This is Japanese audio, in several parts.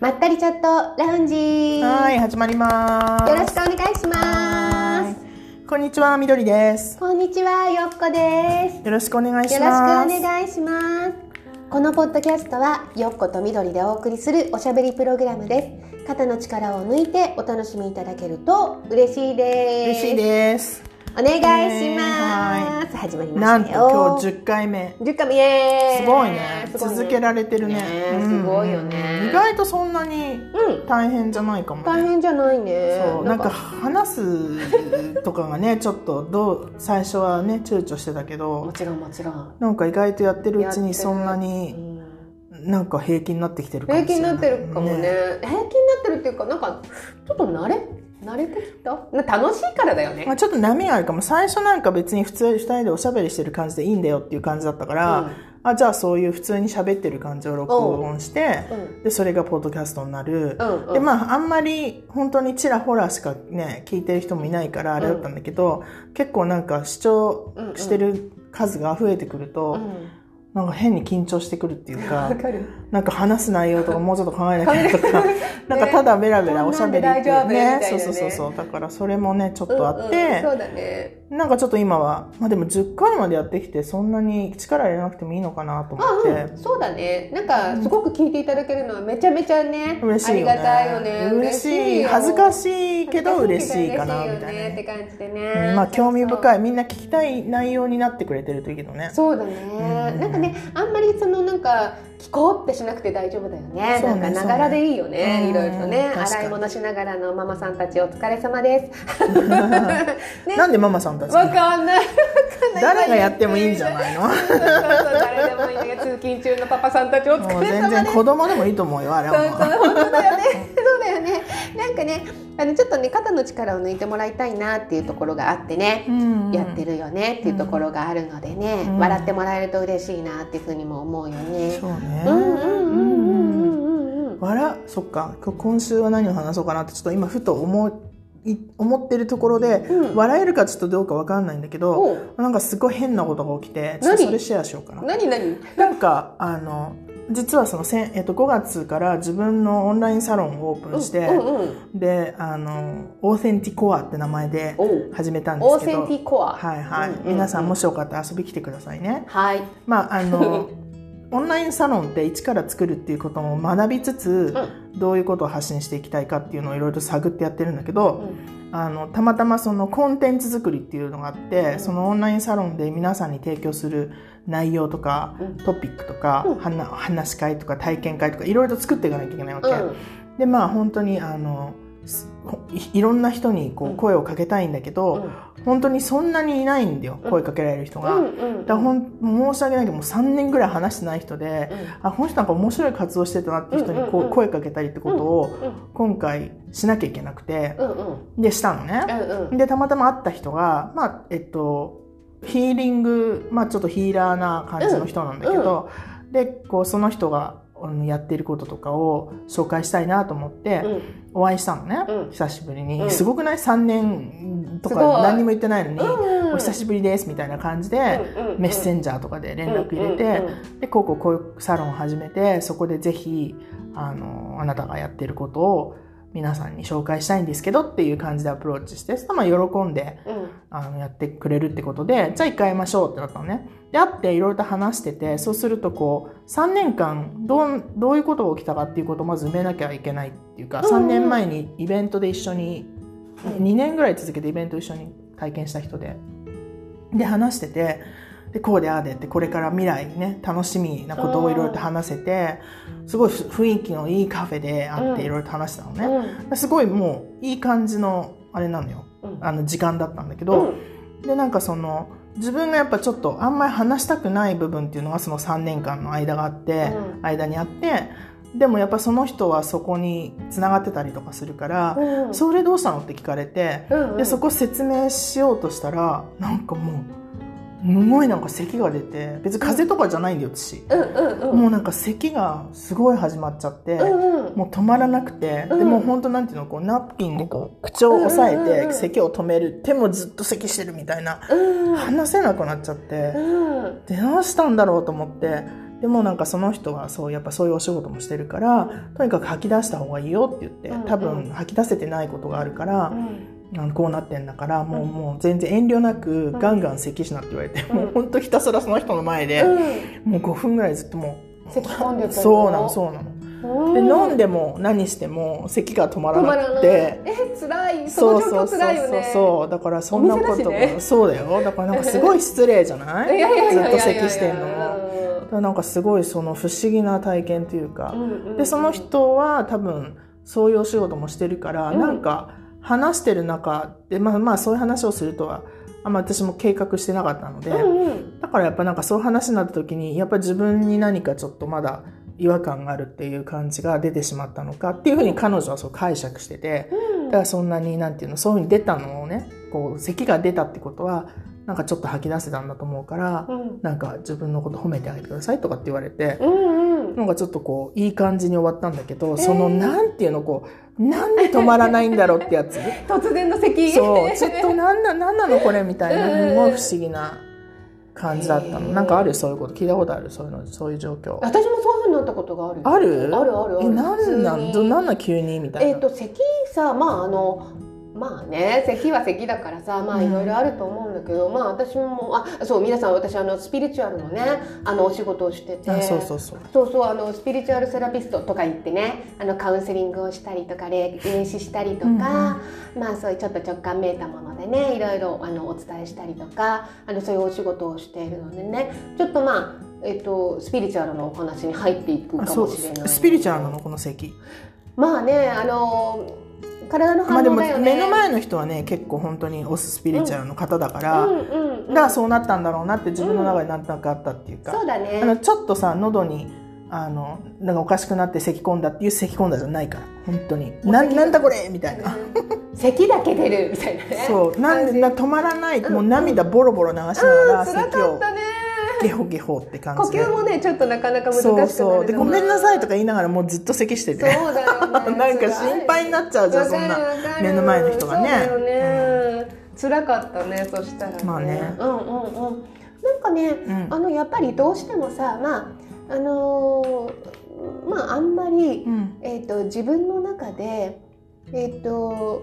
まったりチャットラウンジはい、始まります。よろしくお願いしまはいこんにちは、みどりです。すこんにちはよっこですよろしくお願いしよろしくます。お願いしますこのポッドキャストはよっことみどりでお送りするおしゃべりプログラムです肩の力を抜いてお楽しみいただけると嬉しいです嬉しいです。お願いしねます、始まりまなんと今日10回目。10回目イエーイ。すごいね。続けられてるね。ねうん。すごいよね。意外とそんなにうん。大変じゃないかもね。大変じゃないね。そう。なんか。話すとかがね ちょっとどう最初はね躊躇してたけどもちろんもちろん。なんか意外とやってるうちにそんなうにん。なんか平気になってきてるかもしれない平気になってるかもね。平気になってるっていうかなんかちょっと慣れ慣れてきた？な楽しいからだよね。まあ、ちょっと波があるかも。最初なんか別に普通2人でおしゃべりしてる感じでいいんだよっていう感じだったから、うん。あじゃあそういう普通に喋ってる感じを録音して、うん。でそれがポッドキャストになる、うんうん。でまああんまり本当にちらほらしかね聞いてる人もいないからあれだったんだけど、結構なんか視聴してる数が増えてくると、うんなんか変に緊張してくるっていうかわかる。なんか話す内容とかもうちょっと考えなきゃとか、なんかただベラベラおしゃべりっていうね。そうそうそうそう。だからそれもねちょっとあって、うんうんそうだね。なんかちょっと今は、まあでも10回までやってきてそんなに力入れなくてもいいのかなと思って、あうんそうだね。なんかすごく聞いていただけるのはめちゃめちゃね嬉しい。ありがたいよね。嬉しい。よ。恥ずかしいけど嬉しいかな、みたいなねってね。感じでうねんまあ興味深いい。みんな聞きたい内容になってくれてるといいけどね。そうだね、うんなんかねあんまりそのなんか聞こうってしなくて大丈夫だよね。なんかながらでいいよね。いろいろとね洗い物しながらのママさんたちお疲れ様です。なんでママさんたちわかんない。誰がやってもいいんじゃないの？誰でもいいんだけど通勤中のパパさんたちおも疲う全れ様です。然子供でもいいと思うよ、あれは本当だよね。そうだよね。なんかねあのちょっとね肩の力を抜いてもらいたいなっていうところがあってね、うん。やってるよねっていうところがあるのでね、うん。笑ってもらえると嬉しいなっていうふうにも思うよね。そうね。うんうんうんうんうんうんうん。笑そっかこ今週は何を話そうかなってちょっと今ふと思い思ってるところで、うん笑えるかちょっとどうかわかんないんだけどなんかすごい変なことが起きてちょっとそれシェアしようかな。何何？なんかあの実はそのせん、えっと、5月から自分のオンラインサロンをオープンして、うんうんうん。であのオーセンティコアって名前で始めたんでオーセすけどンティコア。はいはい、うんうんうん皆さんもしよかったら遊び来てくださいね。はい。まああの オンラインサロンって一から作るっていうことも学びつつ、どういうことを発信していきたいかっていうのをいろいろ探ってやってるんだけど、あのたまたまそのコンテンツ作りっていうのがあって、そのオンラインサロンで皆さんに提供する内容とか、うん。トピックとか、話し会とか体験会とかいろいろと作っていかなきゃいけないわけ、うん。でまあ本当にあのいいろんな人にこうん。う声をかけたいんだけど、本当にそんなにいないんだよ声かけられる人が。うんうん。だほん申し訳ないけどもう3年ぐらい話してない人で、あこの人なんか面白い活動してたなって人にこうんうんうん。う声かけたりってことをうん今回しなきゃいけなくて。うんうん。でしたのね。うんうん。でたまたま会った人がまあえっとヒーリングまあちょっとヒーラーな感じの人なんだけど、でこうその人がやってることとかを紹介したいなと思ってうん。お会いしたのね、うん。久しぶりに、うん。すごくない？3年とか何にも言ってないのに、うんお久しぶりですみたいな感じで、メッセンジャーとかで連絡入れて、でこうこうこういうサロンを始めてそこでぜひあのあなたがやってることを皆さんに紹介したいんですけどっていう感じでアプローチしてそしたらまあ喜んでうん。あのやってくれるってことでじゃあ一回会いましょうってなったのね。で会っていろいろと話しててそうするとこう3年間どうどういうことが起きたかっていうことをまず埋めなきゃいけないっていうかうんうん。3年前にイベントで一緒にうん。2年ぐらい続けてイベント一緒に体験した人で。で話しててでこうでああでってこれから未来ね楽しみなことをいろいろと話せてすごい雰囲気のいいカフェで会っていろいろと話してたのね、うん。すごいもういい感じのあれなのようん。あの時間だったんだけうど、ん。でなんかその自分がやっぱちょっとあんまり話したくない部分っていうのがその3年間の間があって、うん。間にあってでもやっぱその人はそこにつながってたりとかするから、うん。それどうしたのって聞かれて、でそこ説明しようとしたらなんかもうすごいなんか咳が出て別に風邪とかじゃないんだよ私、もうなんか咳がすごい始まっちゃって、うんうん。もう止まらなくて、うん。でもう本当なんていうのこうナプキンでこう口を押さえて咳を止める手もずっと咳してるみたいなうん。話せなくなっちゃってうん。でどうしたんだろうと思ってでもなんかその人はそうやっぱそういうお仕事もしてるからとにかく吐き出した方がいいよって言って、多分吐き出せてないことがあるから、うんあのこうなってんだからもう,、うん。もう全然遠慮なくガンガン咳しなって言われて、うんもうほんとひたすらその人の前で、うん。もう5分ぐらいずっともう咳込んでたのそうなのそうなの。うん。で飲んでも何しても咳が止まらなくて。え辛い。そそうの状況そうそう辛いよねそう。だからそんなことそうだよ。だからなんかすごい失礼じゃない？ずっと咳してんのもなんかすごいその不思議な体験というか、うんうんうん。でその人は多分そういうお仕事もしてるから、うん。なんか話してる中でまあまあそういう話をするとはあんま私も計画してなかったので、うんうん。だからやっぱなんかそういう話になった時にやっぱ自分に何かちょっとまだ違和感があるっていう感じが出てしまったのかっていうふうに彼女はそう解釈しててだからそんなになんていうのそういうふうに出たのをねこう咳が出たってことはなんかちょっと吐き出せたんだと思うから、うん。なんか自分のこと褒めてあげてくださいとかって言われて、うんうん。なんかちょっとこういい感じに終わったんだけど、そのなんていうのこうなんで止まらないんだろうってやつ？突然の咳そう。ちょっとなんななんなのこれみたいなすごい不思議な感じだったの。へー。なんかあるそういうこと。聞いたことある？そういうのそういう状況。私もそういうふうになったことがある。ある？ある？あるあるえなんなん？どなんなん急にみたいな、えっ、と咳さまああのまあね咳は咳だからさまあうんいろいろあると思うんだけど、まあ私もあそう皆さん私あのスピリチュアルのねあのお仕事をしててあそうそうそう。そうそうあのスピリチュアルセラピストとか言ってねあのカウンセリングをしたりとか霊霊視したりとか、うんうん。まあそういうちょっと直感めいたものでねいろいろあのお伝えしたりとかあのそういうお仕事をしているのでねちょっとまあえっと、スピリチュアルのお話に入っていくかもしれない。スピリチュアルなのこの咳まあねあの体のまあでも反応だよね、目の前の人はね結構本当にオススピリチュアルの方だから、うんうんうん。だからそうなったんだろうなって自分の中でなんとなくあったっていうか、そうだねあのちょっとさ喉にあのなんかおかしくなって咳込んだっていう咳込んだじゃないから本当に。な咳なんだこれみたいな、うん。咳だけ出るみたいなね。そう。なんでな止まらない、もう涙ボロボロ流しながら辛咳をかったねゲホゲホって感呼じで。吸もねちょっとなかなか難しくなるそうそう。でごめんなさいとか言いながらもうずっと咳してて。そうだよね。なんか心配になっちゃうじゃんそんな。目の前の人がね。そうだよね、辛かったねそしたらね。まあね。うんうんうん。なんかね、ん。あのやっぱりどうしてもさまああのーまああんまり、うん。えー、と自分の中で、えー、と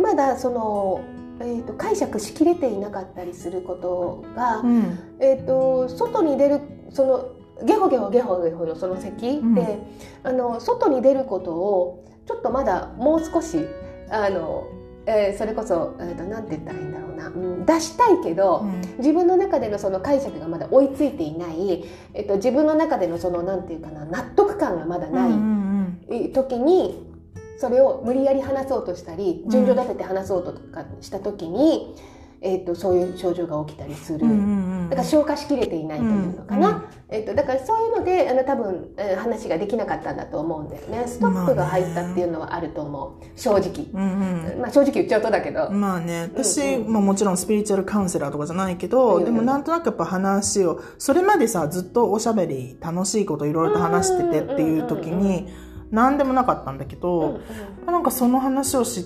まだその、えー、と解釈しきれていなかったりすることが、うん。えー、と外に出るそのゲホゲホゲホゲホのその咳って、んあの外に出ることをちょっとまだもう少しあの、えーそれこそ、えー、となんて言ったらいいんだろうな、うん、出したいけど、うん。自分の中でのその解釈がまだ追いついていない、えっと、自分の中でのそのなんていうかな納得感がまだない、うんうんえ時にそれを無理やり話そうとしたり順序立てて話そうとかした時に、えっとそういう症状が起きたりする。うんうんうんだから消化しきれていないというのかな、うんうんえっと、だからそういうのであの多分、えー話ができなかったんだと思うんだよね。ストップが入ったっていうのはあると思う。正直、うんうん。まあ、正直言っちゃうとだけど、まあね。私、うんうん。まあ、もちろんスピリチュアルカウンセラーとかじゃないけど、うんでもなんとなくやっぱ話をそれまでさずっとおしゃべり楽しいこといろいろと話しててっていう時うんうんうんに何でもなかったんだけうんど、うん。なんかその話を知っ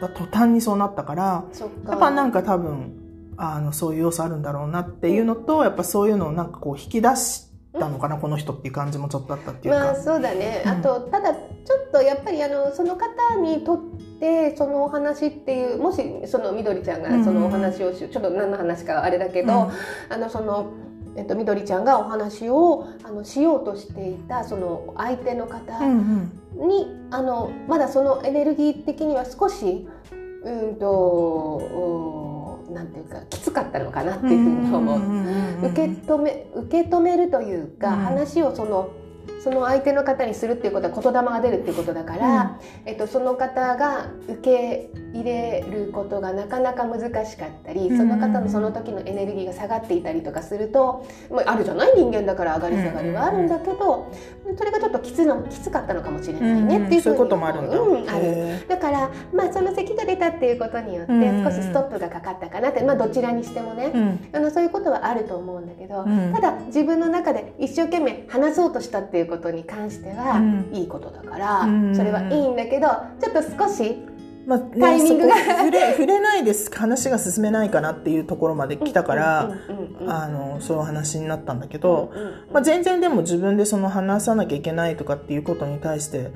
た途端にそうなったからそっか。やっぱなんか多分あのそういう要素あるんだろうなっていうのと、やっぱそういうのをなんかこう引き出したのかな、この人っていう感じもちょっとあったっていうか。まあそうだね、うん。あとただちょっとやっぱりあのその方にとってそのお話っていうもしそのみどりちゃんがそのお話をし、ちょっと何の話かあれだけど、うん。あのその。えっと、みどりちゃんがお話をあのしようとしていたその相手の方うんうんに、あのまだそのエネルギー的には少しうんとおなんていうかきつかったのかなっていうふうに思う。受け止め受け止めるというか、うん話をそのその相手の方にするっていうことは言霊が出るっていうことだから、えっと、その方が受け入れることがなかなか難しかったり、うん。その方のその時のエネルギーが下がっていたりとかすると、まあ、あるじゃない人間だから上がり下がりはあるんだけど、それがちょっときつのきつかったのかもしれないねっていうふそういうこともあるんだ。うんある。へだから、まあ、その咳が出たっていうことによってうん。うんうん少しストップがかかったかなって、まあ、どちらにしてもね、ーうん。あのそういうことはあると思うんだけど、うん。ただ自分の中で一生懸命話そうとしたっていうことに関しては、うん。いいことだから、うん。それはいいんだけどちょっと少しまあね、タイミングが触れ 触れないです話が進めないかなっていうところまで来たから、そういう話になったんだけど、うんうんまあ、全然でも自分でその話さなきゃいけないとかっていうことに対して、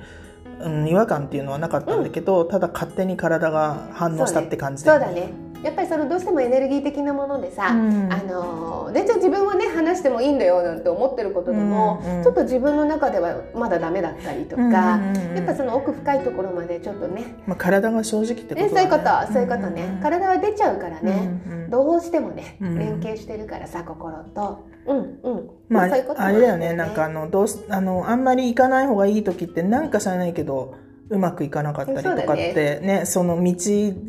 うん、違和感っていうのはなかったんだけど、ただ勝手に体が反応したって感じそうだねやっぱりそのどうしてもエネルギー的なものでさ、うん。あの全然自分はね話してもいいんだよなんて思ってることでも、うんうん。ちょっと自分の中ではまだダメだったりとか、うんうんうん。やっぱその奥深いところまでちょっとねまあ、体が正直ってことだ、ね、ねそういうことそういうことね、んん体は出ちゃうからね、うんうんどうしてもね、うん連携してるからさ心と。うんうん。まあ、そういうこともあれだよね。るなんかあのどうしあのあんまり行かない方がいい時ってなんか知らないけどうまくいかなかったりとかってね。その道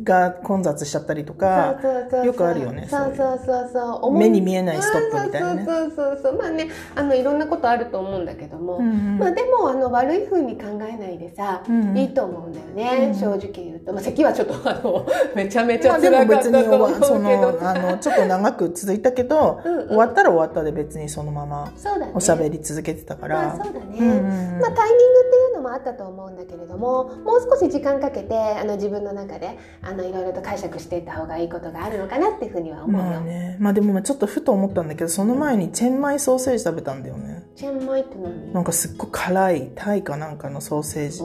が混雑しちゃったりとかそうそうそうそう。よくあるよねそうそうそうそう目に見えないストップみたいなね。そうそうそうそう。まあねあのいろんなことあると思うんだけども、うんうん。まあでもあの悪い風に考えないでさ、うんうん。いいと思うんだよね、うん正直言うと、まあ、咳はちょっとあの めちゃめちゃ辛かったと別に終思うけど。わその あのちょっと長く続いたけどうんうん。終わったら終わったで別にそのままおしゃべり続けてたから、まあそうだね、うんうんうん。まあ、タイミングっていうのもあったと思うんだけれどももう少し時間かけてあの自分の中であのいろいろと解釈していった方がいいことがあるのかなっていうふうには思うよ、まあね。まあでもちょっとふと思ったんだけどその前にチェンマイソーセージ食べたんだよね。チェンマイって何？なんかすっごい辛いタイかなんかのソーセージ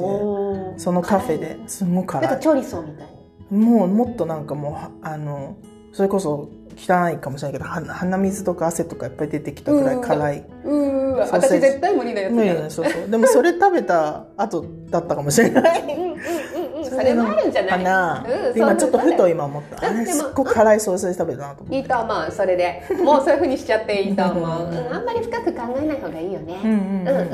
でそのカフェで。すんごい辛い。なんかチョリソーみたいな。もうもっとなんかもうはあのそれこそ汚いかもしれないけどは鼻水とか汗とかいっぱい出てきたくらい辛い、うーわソーセージ私絶対無理なやつだ。ね。そうそう。でもそれ食べた後だったかもしれない。うんうんうんうん。それもあるんじゃない？かな、うんで今ちょっとふとい今思った。あれすっごく辛いソーセージ食べたなと思って。いいと思うそれでもうそういうふうにしちゃっていいと思う、うん、あんまり深く考えない方がいいよね、うんうんうんうんうん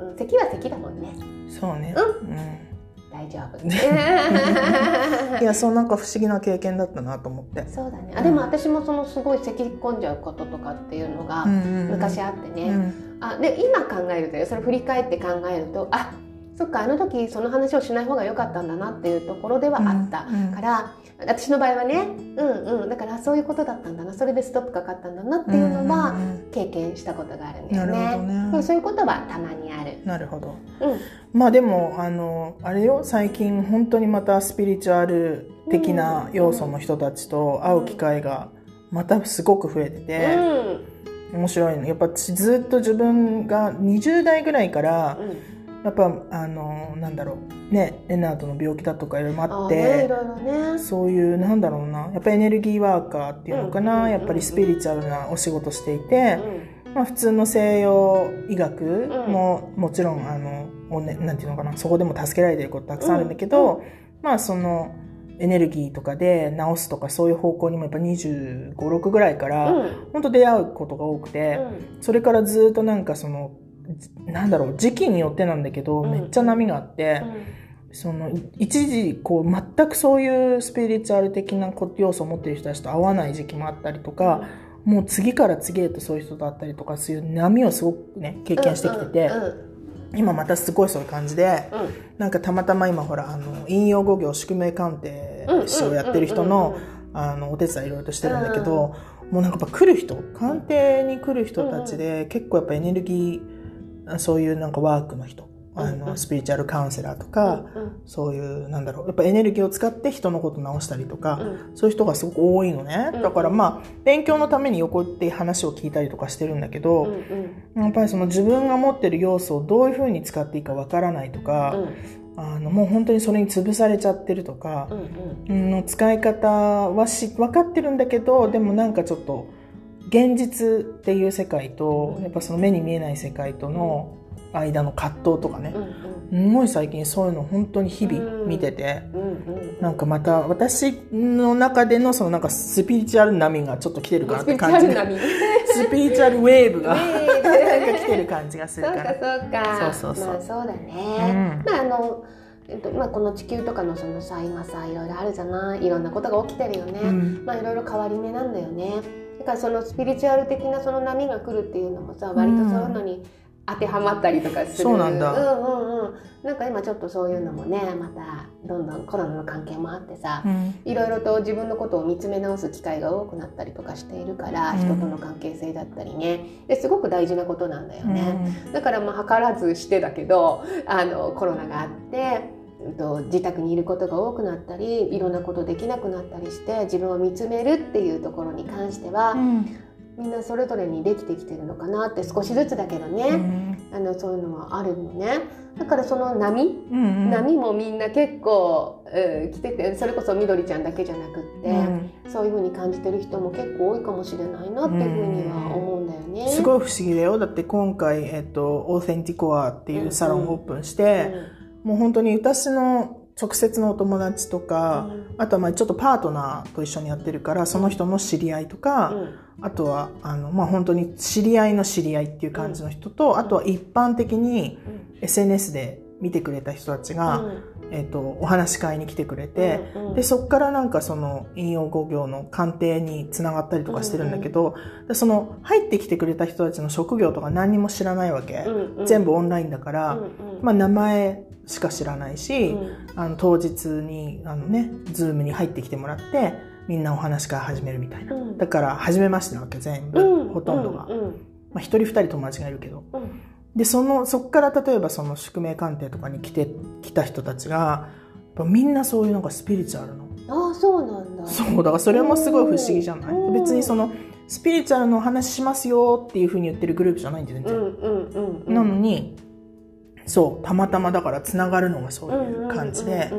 うんうん咳は咳だもんねそうね、ううん大丈夫 いやそうなんか不思議な経験だったなと思って、そうだね。あでも私もそのすごい咳き込んじゃうこととかっていうのが昔あってね、うん。あで今考えるとよそれ振り返って考えるとあそっかあの時その話をしない方が良かったんだなっていうところではあったうんうん。から、私の場合はねうんうん。だからそういうことだったんだな。それでストップかかったんだなっていうのはうんうんうん経験したことがあるんだよね。なるほどね。うんそういうことはたまにある。なるほど。うん。まあでもあのあれよ。最近本当にまたスピリチュアル的な要素の人たちと会う機会がまたすごく増えてて、面白いの。やっぱ私ずっと自分が20代ぐらいからうん。うんやっぱあのなんだろう。ねレナードの病気だとかいろいろあって、ねね。そういうなんだろうな。やっぱエネルギーワーカーっていうのかな、うんうんうんうん。やっぱりスピリチュアルなお仕事していて、うんまあ、普通の西洋医学ももちろんあのお、ね、なんていうのかなそこでも助けられてることたくさんあるんだけど、まあそのエネルギーとかで治すとかそういう方向にもやっぱ2 5 6ぐらいから、うん。本当出会うことが多くて、うん。それからずっとなんかそのなんだろう時期によってなんだけど、うん。めっちゃ波があって、そのい一時こう全くそういうスピリチュアル的なこ要素を持っている人たちと会わない時期もあったりとか、もう次から次へとそういう人と会ったりとかそういう波をすごくね経験してきてて、うんうん今またすごいそういう感じでうん。なんかたまたま今ほらあの引用語行宿命鑑定士をやってる人のあのお手伝いいろいろとしてるんだけど、もうなんかやっぱ来る人鑑定に来る人たちで、結構やっぱエネルギーそういうなんかワークの人あうんうん。のスピリチュアルカウンセラーとか、うんうん。そういうなんだろうやっぱエネルギーを使って人のこと直したりとか、うんそういう人がすごく多いのね、うんだからまあ勉強のために横って話を聞いたりとかしてるんだけど、うんうん。やっぱりその自分が持ってる要素をどういうふうに使っていいかわからないとか、あのもう本当にそれに潰されちゃってるとかう、んうんうん、使い方はし分かってるんだけどでもなんかちょっと現実っていう世界とやっぱその目に見えない世界との間の葛藤とかね。うんうん。すごい最近そういうの本当に日々見てて。うんうん。なんかまた私の中でのそのなんかスピリチュアル波がちょっと来てるかなって感じ。でスピリチュアル スピリチュアルウェーブがなんか来てる感じがするかそうからそうか。そうそうそう。まあそうだね、うん。まああのえっとまあ、この地球とかのそのさ今さいろいろあるじゃない？いろんなことが起きてるよね、うん。まあいろいろ変わり目なんだよね。だからそのスピリチュアル的なその波が来るっていうのもさ割とそういうのに当てはまったりとかする、そうなんだ。うんうんうん。なんか今ちょっとそういうのもねまたどんどんコロナの関係もあってさ、うん。いろいろと自分のことを見つめ直す機会が多くなったりとかしているから、うん。人との関係性だったりね。ですごく大事なことなんだよね、うん。だからまあ図らずしてだけどあのコロナがあってと自宅にいることが多くなったりいろんなことできなくなったりして自分を見つめるっていうところに関しては、うんみんなそれぞれにできてきてるのかなって少しずつだけどね、うん。あのそういうのはあるのね。だからその波、うん波もみんな結構、うん来ててそれこそみどりちゃんだけじゃなくって、うん。そういうふうに感じてる人も結構多いかもしれないなっていうふうには思うんだよね。すごい不思議だよ。だって今回、えっと、オーセンティコアっていうサロンをオープンして、もう本当に私の直接のお友達とか、あとはまあちょっとパートナーと一緒にやってるからその人の知り合いとか、うんあとはあの、まあ、本当に知り合いの知り合いっていう感じの人と、あとは一般的に SNS で見てくれた人たちが、えっとお話し会に来てくれて、うんうん。でそこからなんかその引用語行の鑑定につながったりとかしてるんだけど、でその入ってきてくれた人たちの職業とか何にも知らないわけ、うんうん。全部オンラインだから、うんうん。まあ、名前しか知らないし、うん。あの当日にあのね Zoom に入ってきてもらってみんなお話会始めるみたいな、うん。だから初めましてなわけ全部、うん。ほとんどが、うん。うん。まあ、1人2人友達がいるけど。うん。でそのそこから例えばその宿命鑑定とかに来て来た人たちがみんなそういうなんかスピリチュアルの。ああそうなんだ。そうだからそれもすごい不思議じゃない？うん。別にそのスピリチュアルのお話しますよっていうふうに言ってるグループじゃないんで全然、うんうん。なのにそうたまたまだからつながるのがそういう感じで、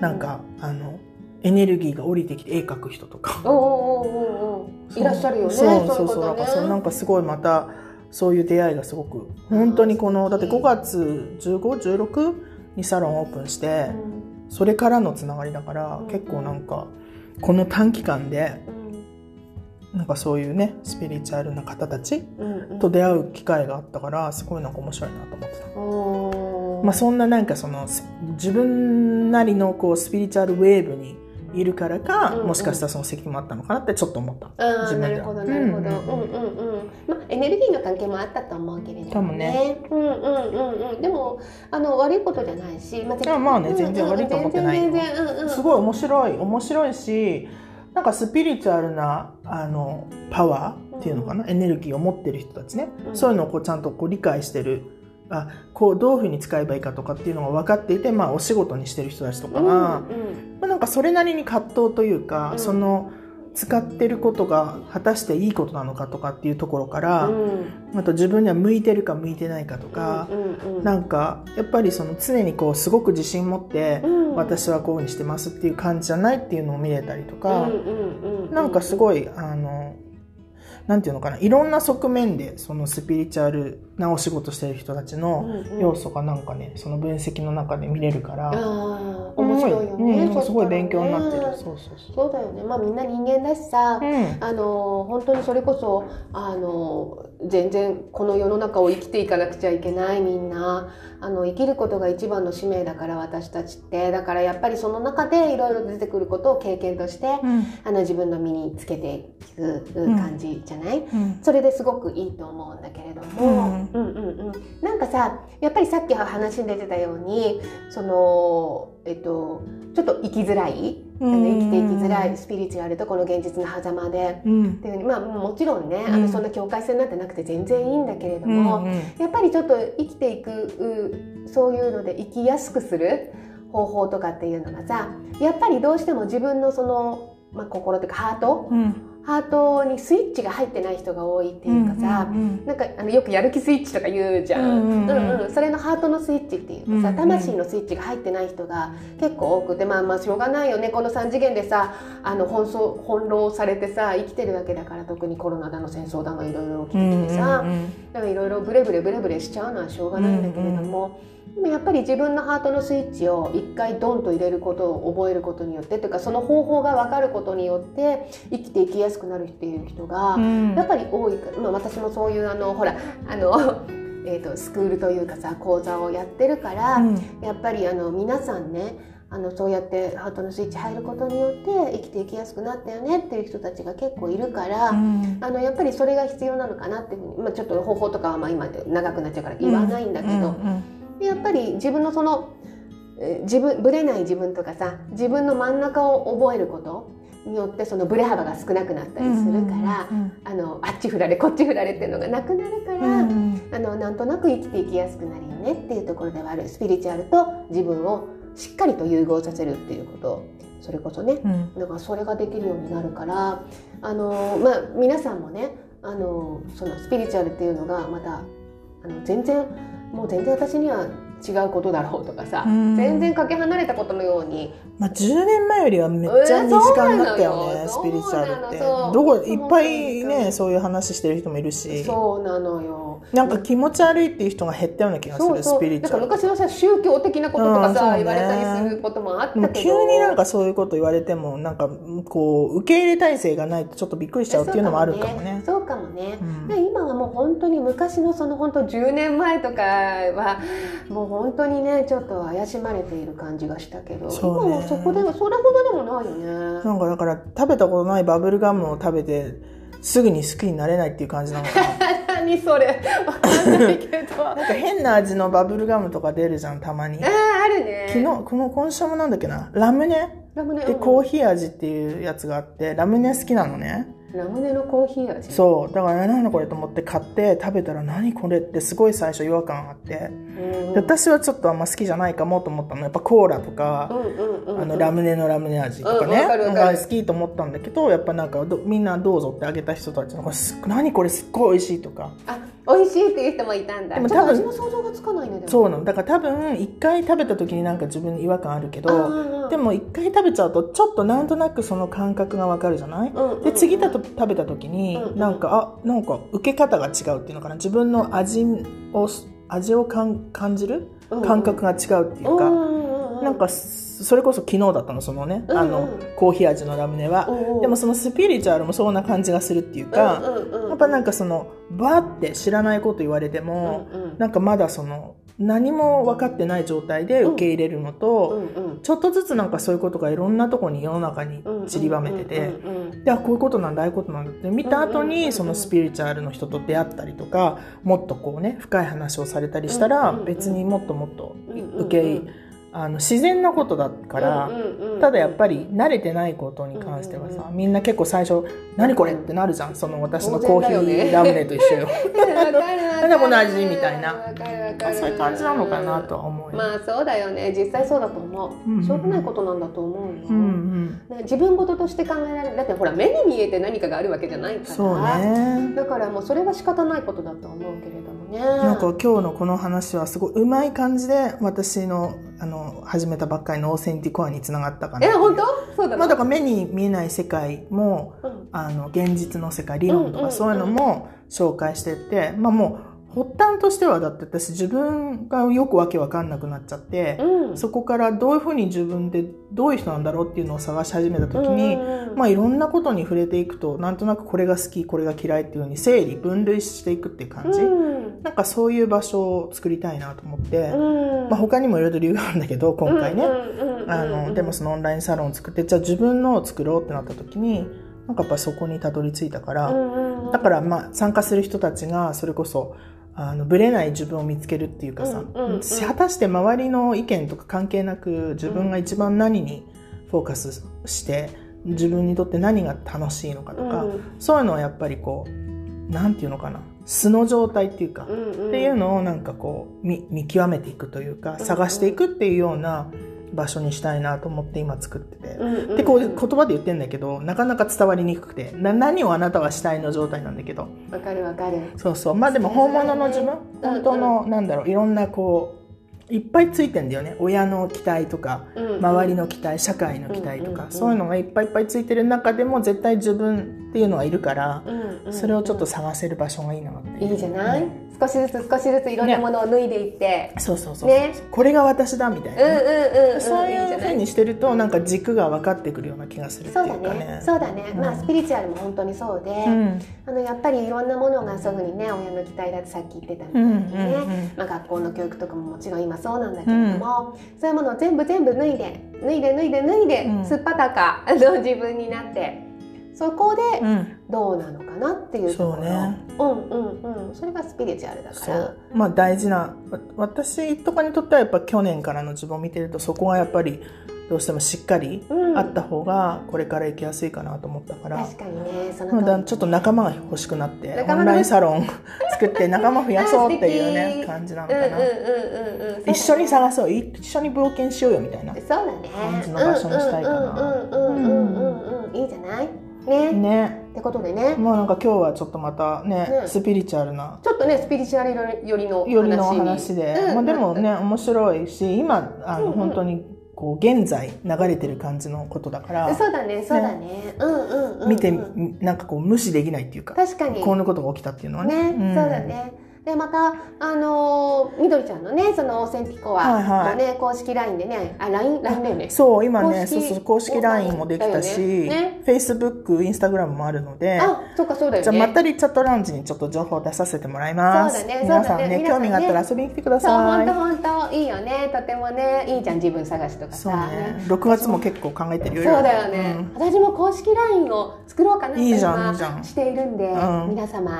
なんかあのエネルギーが降りてきて絵描く人とか。おーおいらっしゃるよね。そうそうそういなんかそうなんかかすごいまたそういう出会いがすごく本当にこのだって5月1516にサロンオープンしてそれからのつながりだからうん。結構なんかこの短期間でなんかそういうねスピリチュアルな方たちと出会う機会があったからすごいなんか面白いなと思ってた。おまあ、そんななんかそのす自分なりのこうスピリチュアルウェーブにいるからか、うんうん。もしかしたらその責任もあったのかなってちょっと思った。ああ自分なるほどなるほど、ううんん、うんうんまあエネルギーの関係もあったと思うけれどかもね。うんうんうんうん。でもあの悪いことじゃないしまいやまあね全然悪いと思ってないよ。全然うんうん。すごい面白い。面白いしなんかスピリチュアルなあのパワーっていうのかな、エネルギーを持ってる人たちね、うん。そういうのをこうちゃんとこう理解してるあこうどういうふうに使えばいいかとかっていうのが分かっていて、まあ、お仕事にしてる人たちとかが、うんまあ、なんかそれなりに葛藤というか、うん。その使ってることが果たしていいことなのかとかっていうところから、うん。あと自分には向いてるか向いてないかとか、うんうんうん。なんかやっぱりその常にこうすごく自信持って、うん。私はこういうふうにしてますっていう感じじゃないっていうのを見れたりとか、うんうんうん。なんかすごいあのなんていうのかないろんな側面でそのスピリチュアルなお仕事してる人たちのうんうん。要素がなんかねその分析の中で見れるから、面白いよね、うん、すごい勉強になってる、そしたらねそうそう。そそうだよね。まあみんな人間だしさ、う、うん。あの本当にそれこそあの全然この世の中を生きていかなくちゃいけないみんな。あの生きることが一番の使命だから私たちって。だからやっぱりその中でいろいろ出てくることを経験としてうん。あの自分の身につけていく感じじゃない、うん。それですごくいいと思うんだけれども、うん、うんうん。なんかさやっぱりさっき話に出てたようにそのえっとちょっと生きづらい、あの生きていきづらいスピリチュアルとこの現実の狭間で。うん。っていうふうにまあもちろんね、あうん。のそんな境界線なんてなくて全然いいんだけれども、うん。やっぱりちょっと生きていくうそういうので生きやすくする方法とかっていうのがさやっぱりどうしても自分のその、まあ、心というかハートうんハートにスイッチが入ってない人が多いっていうかさ、うんなんかあのよくやる気スイッチとか言うじゃん,、うんうんうん。うんそれのハートのスイッチっていうかさ、うんうん魂のスイッチが入ってない人が結構多くてまあまあしょうがないよねこの3次元でさあの翻弄翻弄されてさ生きてるわけだから特にコロナだの戦争だのいろいろ起きてきてさ、だからいろいろブレブレブレブレしちゃうのはしょうがないんだけれども、でもやっぱり自分のハートのスイッチを一回ドンと入れることを覚えることによってというかその方法が分かることによって生きていきやすくなるっていう人が、うん。やっぱり多いから、まあ、私もそういうあのほらあの、えー、とスクールというかさ講座をやってるから、うん。やっぱりあの皆さんねあのそうやってハートのスイッチ入ることによって生きていきやすくなったよねっていう人たちが結構いるから。うん。あのやっぱりそれが必要なのかなっていうふうに、まあ、ちょっと方法とかはまあ今長くなっちゃうから言わないんだけど、うんでやっぱり自分のそのえー自分ぶれない自分とかさ自分の真ん中を覚えることによってそのブレ幅が少なくなったりするから、うんあのあっち振られこっち振られっていうのがなくなるから、うんうん。あのなんとなく生きていきやすくなるよねっていうところではある。スピリチュアルと自分をしっかりと融合させるっていうこと。それこそね。うん。だからそれができるようになるからあの、まあ、皆さんもねあのそのスピリチュアルっていうのがまたあの全然もう全然私には違うことだろうとかさ、うん。全然かけ離れたことのように。まあ、10年前よりはめっちゃ身近になったよね、うんスピリチュアルって。どこいっぱいねそういう話してる人もいるし。そうなのよ。なんか気持ち悪いっていう人が減ったような気がするスピリチュアル昔はさ宗教的なこととかさ、うんね。言われたりすることもあったけど。急になんかそういうこと言われてもなんかこう受け入れ体制がないとちょっとびっくりしちゃうっていうのもあるかもね。そうかもね。うん。で今はもう本当に昔のその本当10年前とかはもう本当にねちょっと怪しまれている感じがしたけど、ね。今はそこでそれほどでもないよね。なんかだから食べたことないバブルガムを食べてすぐに好きになれないっていう感じなのかな。何それ。わかんないけど。あ なんか変な味のバブルガムとか出るじゃんたまに。ああるね。昨日この今週もなんだっけな。ラムネ？ラムネうん。でコーヒー味っていうやつがあってラムネ好きなのねラムネのコーヒー味。そうだから何だこれと思って買って食べたら何これってすごい最初違和感あってうん。で私はちょっとあんま好きじゃないかもと思ったのやっぱコーラとか。あのラムネのラムネ味とかうんね、わかるわかるなんか好きと思ったんだけどやっぱなんかどみんなどうぞってあげた人たちのこれす何これすっごい美味しいとかあ美味しいっていう人もいたんだ。でも多分味の想像がつかないね。そうなの。だから多分一回食べた時になんか自分に違和感あるけどでも一回食べちゃうとちょっとなんとなくその感覚がわかるじゃない、で次だと食べた時にうんうんなんかあなんか受け方が違うっていうのかな？自分の味を味を感感じる感覚が違うっていうか、うなんかそれこそ昨日だったのそのね、あのうん。うんコーヒー味のラムネは、うんう。んでもそのスピリチュアルもそんな感じがするっていうか、うんうんうん。やっぱなんかそのバーって知らないこと言われても、うんうん。なんかまだその何も分かってない状態で受け入れるのと、うんうん。ちょっとずつなんかそういうことがいろんなとこに世の中に散りばめてて、であこういうことなんだああいうことなんだって見た後にそのスピリチュアルの人と出会ったりとかもっとこうね深い話をされたりしたら別にもっともっとうんうんうん。受け入れあの自然なことだからただやっぱり慣れてないことに関してはさみんな結構最初「何これ?」ってなるじゃんその私のコーヒーラムネと一緒よ。なんだこの味みたいな。そういう感じなのかなとは思うよ。まあそうだよね。実際そうだと思う。しょうがないことなんだと思うよ、うんうん、ね自分事として考えられる。だってほら目に見えて何かがあるわけじゃないから。そうね。だからもうそれは仕方ないことだと思うけれどもね。なんか今日のこの話はすごいうまい感じで私のあの始めたばっかりのオーセンティコアにつながったかなえ本当？そうだの、まあ、だから目に見えない世界もうん。あの現実の世界理論とうんうんうん。かそういうのも紹介してって、まあもう発端としてはだって私自分がよくわけわかんなくなっちゃって、うん。そこからどういうふうに自分でどういう人なんだろうっていうのを探し始めた時に、うんまあいろんなことに触れていくとなんとなくこれが好きこれが嫌いっていうふうに整理分類していくっていう感じ、うん。なんかそういう場所を作りたいなと思って、うん。まあ、他にもいろいろ理由があるんだけど今回ね、でもそのオンラインサロンを作ってじゃあ自分のを作ろうってなった時になんかやっぱそこにたどり着いたから、だからまあ参加する人たちがそれこそあのブレない自分を見つけるっていうかさ、うんうんうん。果たして周りの意見とか関係なく自分が一番何にフォーカスして自分にとって何が楽しいのかとか、うん。そういうのをやっぱりこうなんていうのかな素の状態っていうか、うんうん。っていうのをなんかこう見見極めていくというか探していくっていうような場所にしたいなと思って今作ってて。うんうんうん。でこう言葉で言ってんだけどなかなか伝わりにくくてな何をあなたはしたいの状態なんだけど。わかるわかる。そうそう。まあでも本物の自分？うん本当のなんだろういろんなこういっぱいついてんだよね。親の期待とかうんうん。周りの期待社会の期待とうんうんうんかそういうのがいっぱいいっぱいついてる中でも絶対自分っていうのがいるからそれをちょっと探せる場所がいいなっていいじゃない？少しずつ少しずついろんなものを脱いでいって、そうそうそうね。これが私だみたいな。ねうんうんそういうふうにしてるとなんか軸が分かってくるような気がするそいうだね。ね。そうだね、うん。まあスピリチュアルも本当にそうで、うん。あのやっぱりいろんなものがそういうふうにね親の期待だってさっき言ってたみたいにね、まあ、学校の教育とかももちろん今そうなんだけれども、そういうものを全部全部脱いで脱いで脱いで脱いで、うん。すっぱだかの自分になってそこでうん。どうなのかなっていうところ。そうね。うんうんうん。それがスピリチュアルだから。まあ大事な。わ私とかにとってはやっぱ去年からの自分を見てるとそこがやっぱりどうしてもしっかりうん。あった方がこれから行きやすいかなと思ったから、確かにねそのちょっと仲間が欲しくなってオンラインサロン作って仲間増やそうっていうあね 感じなのかな、うんうんうんうんうん。一緒に探そう。一緒に冒険しようよみたいな感じの場所にしたいかな。うんうんうんうんうんうんうん。いいじゃない？ね。ね。ってことでね。もうなんか今日はちょっとまたねねスピリチュアルな。ちょっとねスピリチュアル寄りの話よりの話で、うん。まあ、でもね面白いし今あの、本当にこう現在流れてる感じのことだから。そうだねそうだね。うんうん見てなんかこう無視できないっていうか確かに。こんなことが起きたっていうのはね。ね、ん。そうだねでまたあのーみどりちゃんのねそのオーセンティコアはいはい。のね、公式 LINE でねあ LINE LINE だよね。そう今ね公式そうそう公式 LINE もできたし、ね。ね Facebook、Instagram もあるのであそっかそうだよね。じゃあまったりチャットラウンジにちょっと情報を出させてもらいます。そうだね皆さんね興味があったら遊びに来てくだそうさい本当本当。いいよね。とてもねいいじゃん自分探しとかそうさね。6月も結構考えてるよ。そうだよね、うん。私も公式 LINE を作ろうかなといいじゃん今しているんで、うん。皆様。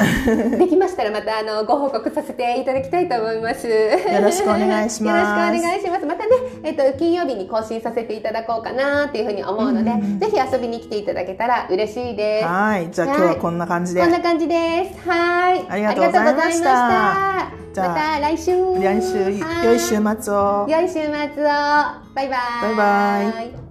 できましたらまたあのご報告させていただきたいと思います。よろしくお願いします。よろしくお願いします。またね、えっと金曜日に更新させていただこうかなっていうふうに思うので、うん。うんうんぜひ遊びに来ていただけたら嬉しいです。はい。じゃあ今日はこんな感じで。こんな感じです。はい。ありがとうございました。じゃあまた来週。来週はい。良い週末を。良い週末を。バイバイ。バイバイ